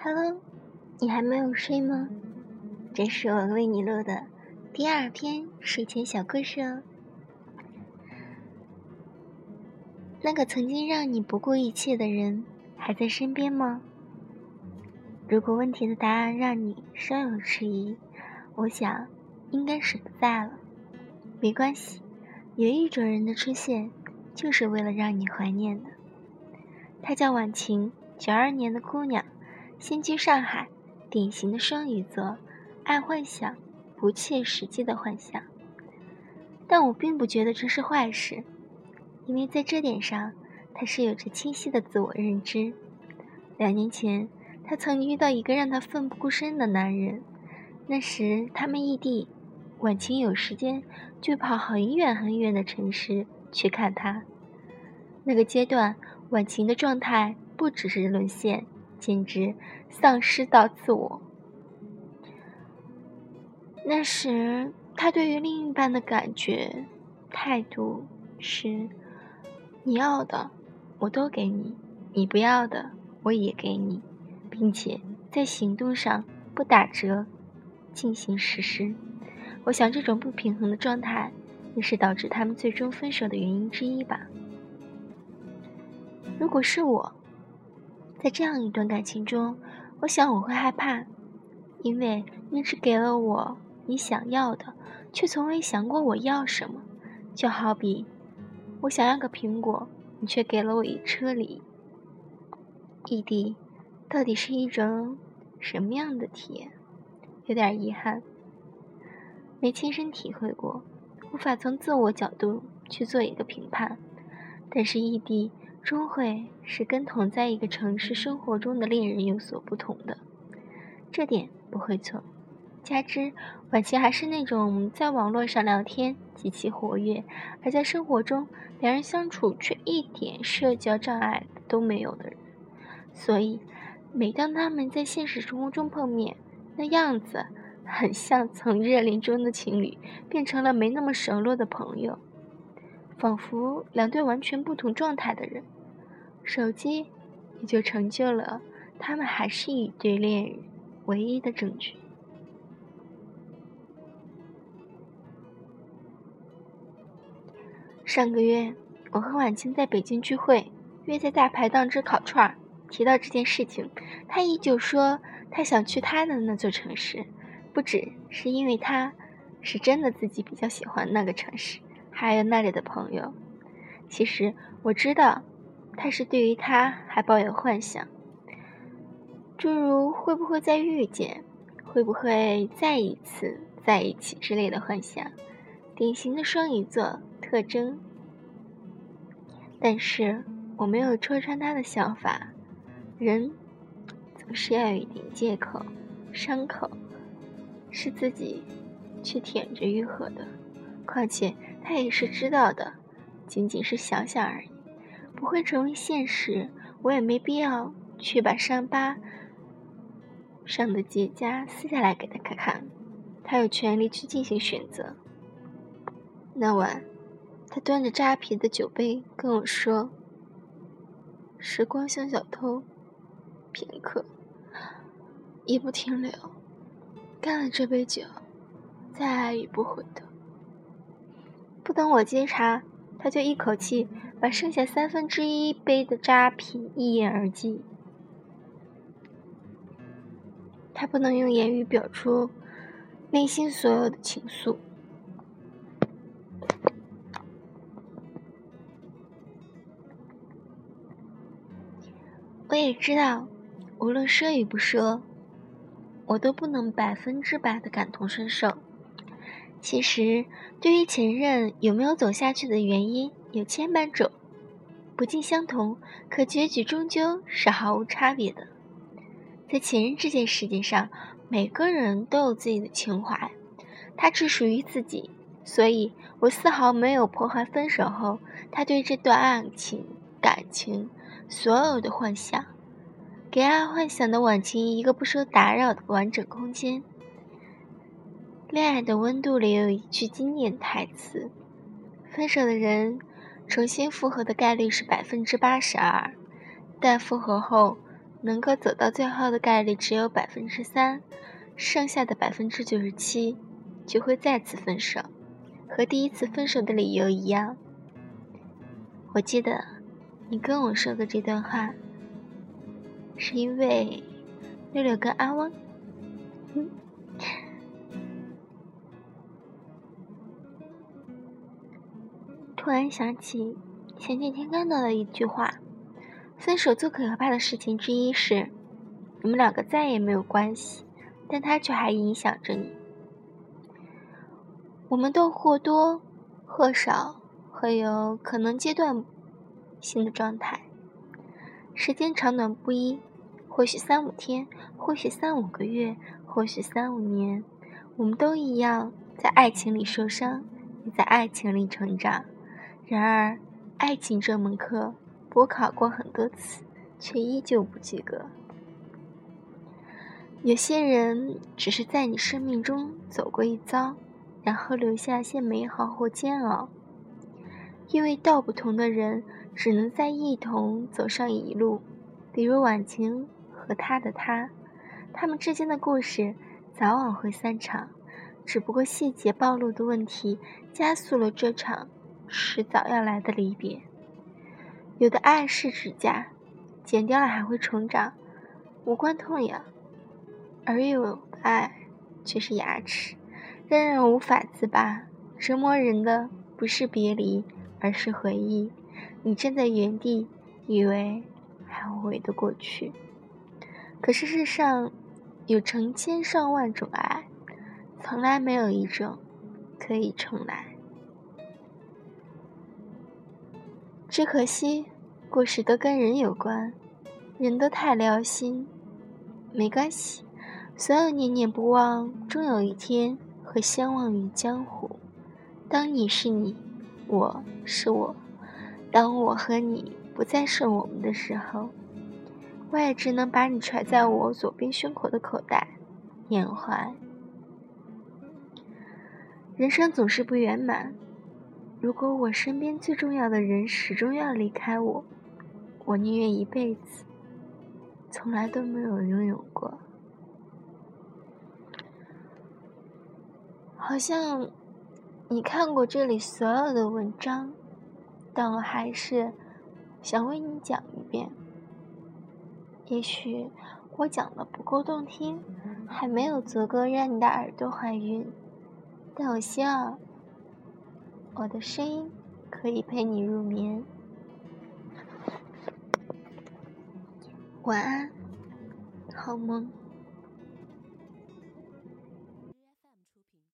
Hello，你还没有睡吗？这是我为你录的第二篇睡前小故事哦。那个曾经让你不顾一切的人还在身边吗？如果问题的答案让你稍有迟疑，我想应该是不在了。没关系，有一种人的出现就是为了让你怀念的。她叫婉晴，九二年的姑娘，先居上海，典型的双鱼座，爱幻想，不切实际的幻想。但我并不觉得这是坏事。因为在这点上，他是有着清晰的自我认知。两年前，他曾遇到一个让他奋不顾身的男人，那时他们异地，晚晴有时间就跑很远很远的城市去看他。那个阶段，晚晴的状态不只是沦陷，简直丧失到自我。那时，他对于另一半的感觉、态度是。你要的，我都给你；你不要的，我也给你，并且在行动上不打折进行实施。我想，这种不平衡的状态也是导致他们最终分手的原因之一吧。如果是我，在这样一段感情中，我想我会害怕，因为你只给了我你想要的，却从未想过我要什么。就好比。我想要个苹果，你却给了我一车梨。异地到底是一种什么样的体验？有点遗憾，没亲身体会过，无法从自我角度去做一个评判。但是异地终会是跟同在一个城市生活中的恋人有所不同的，这点不会错。加之婉晴还是那种在网络上聊天极其活跃，而在生活中两人相处却一点社交障碍都没有的人，所以每当他们在现实生活中碰面，那样子很像从热恋中的情侣变成了没那么熟络的朋友，仿佛两对完全不同状态的人。手机也就成就了他们还是一对恋人唯一的证据。上个月，我和婉清在北京聚会，约在大排档吃烤串儿。提到这件事情，他依旧说他想去他的那座城市，不只是因为他是真的自己比较喜欢那个城市，还有那里的朋友。其实我知道，他是对于他还抱有幻想，诸如会不会再遇见，会不会再一次在一起之类的幻想。典型的双鱼座。特征，但是我没有戳穿他的想法。人总是要有一点借口，伤口是自己去舔着愈合的。况且他也是知道的，仅仅是想想而已，不会成为现实。我也没必要去把伤疤上的结痂撕下来给他看看。他有权利去进行选择。那晚。他端着扎啤的酒杯跟我说：“时光像小偷，片刻一不停留，干了这杯酒，再爱已不回头。”不等我接茬，他就一口气把剩下三分之一杯的扎啤一饮而尽。他不能用言语表出内心所有的情愫。我也知道，无论说与不说，我都不能百分之百的感同身受。其实，对于前任有没有走下去的原因有千百种，不尽相同，可结局终究是毫无差别的。在前任这件事情上，每个人都有自己的情怀，它只属于自己，所以我丝毫没有破坏分手后他对这段爱情感情。所有的幻想，给爱幻想的婉晴一个不受打扰的完整空间。恋爱的温度里有一句经典台词：“分手的人重新复合的概率是百分之八十二，但复合后能够走到最后的概率只有百分之三，剩下的百分之九十七就会再次分手，和第一次分手的理由一样。我记得你跟我说的这段话，是因为六六跟阿汪。突然想起前几天看到的一句话：分手最可怕的事情之一是，你们两个再也没有关系，但他却还影响着你。我们都或多或少会有可能阶段性的状态，时间长短不一，或许三五天，或许三五个月，或许三五年，我们都一样在爱情里受伤，也在爱情里成长。然而，爱情这门课，我考过很多次，却依旧不及格。有些人只是在你生命中走过一遭，然后留下些美好或煎熬。因为道不同的人，只能在一同走上一路。比如婉晴和他的他，他们之间的故事早晚会散场，只不过细节暴露的问题，加速了这场。迟早要来的离别。有的爱是指甲，剪掉了还会重长，无关痛痒；而有的爱却是牙齿，让人无法自拔。折磨人的不是别离，而是回忆。你站在原地，以为还会回得过去，可是世上有成千上万种爱，从来没有一种可以重来。只可惜，故事都跟人有关，人都太撩心。没关系，所有念念不忘，终有一天会相忘于江湖。当你是你，我是我，当我和你不再是我们的时候，我也只能把你揣在我左边胸口的口袋，缅怀。人生总是不圆满。如果我身边最重要的人始终要离开我，我宁愿一辈子从来都没有拥有过。好像你看过这里所有的文章，但我还是想为你讲一遍。也许我讲的不够动听，还没有足够让你的耳朵怀孕，但我希望。我的声音可以陪你入眠，晚安，好梦。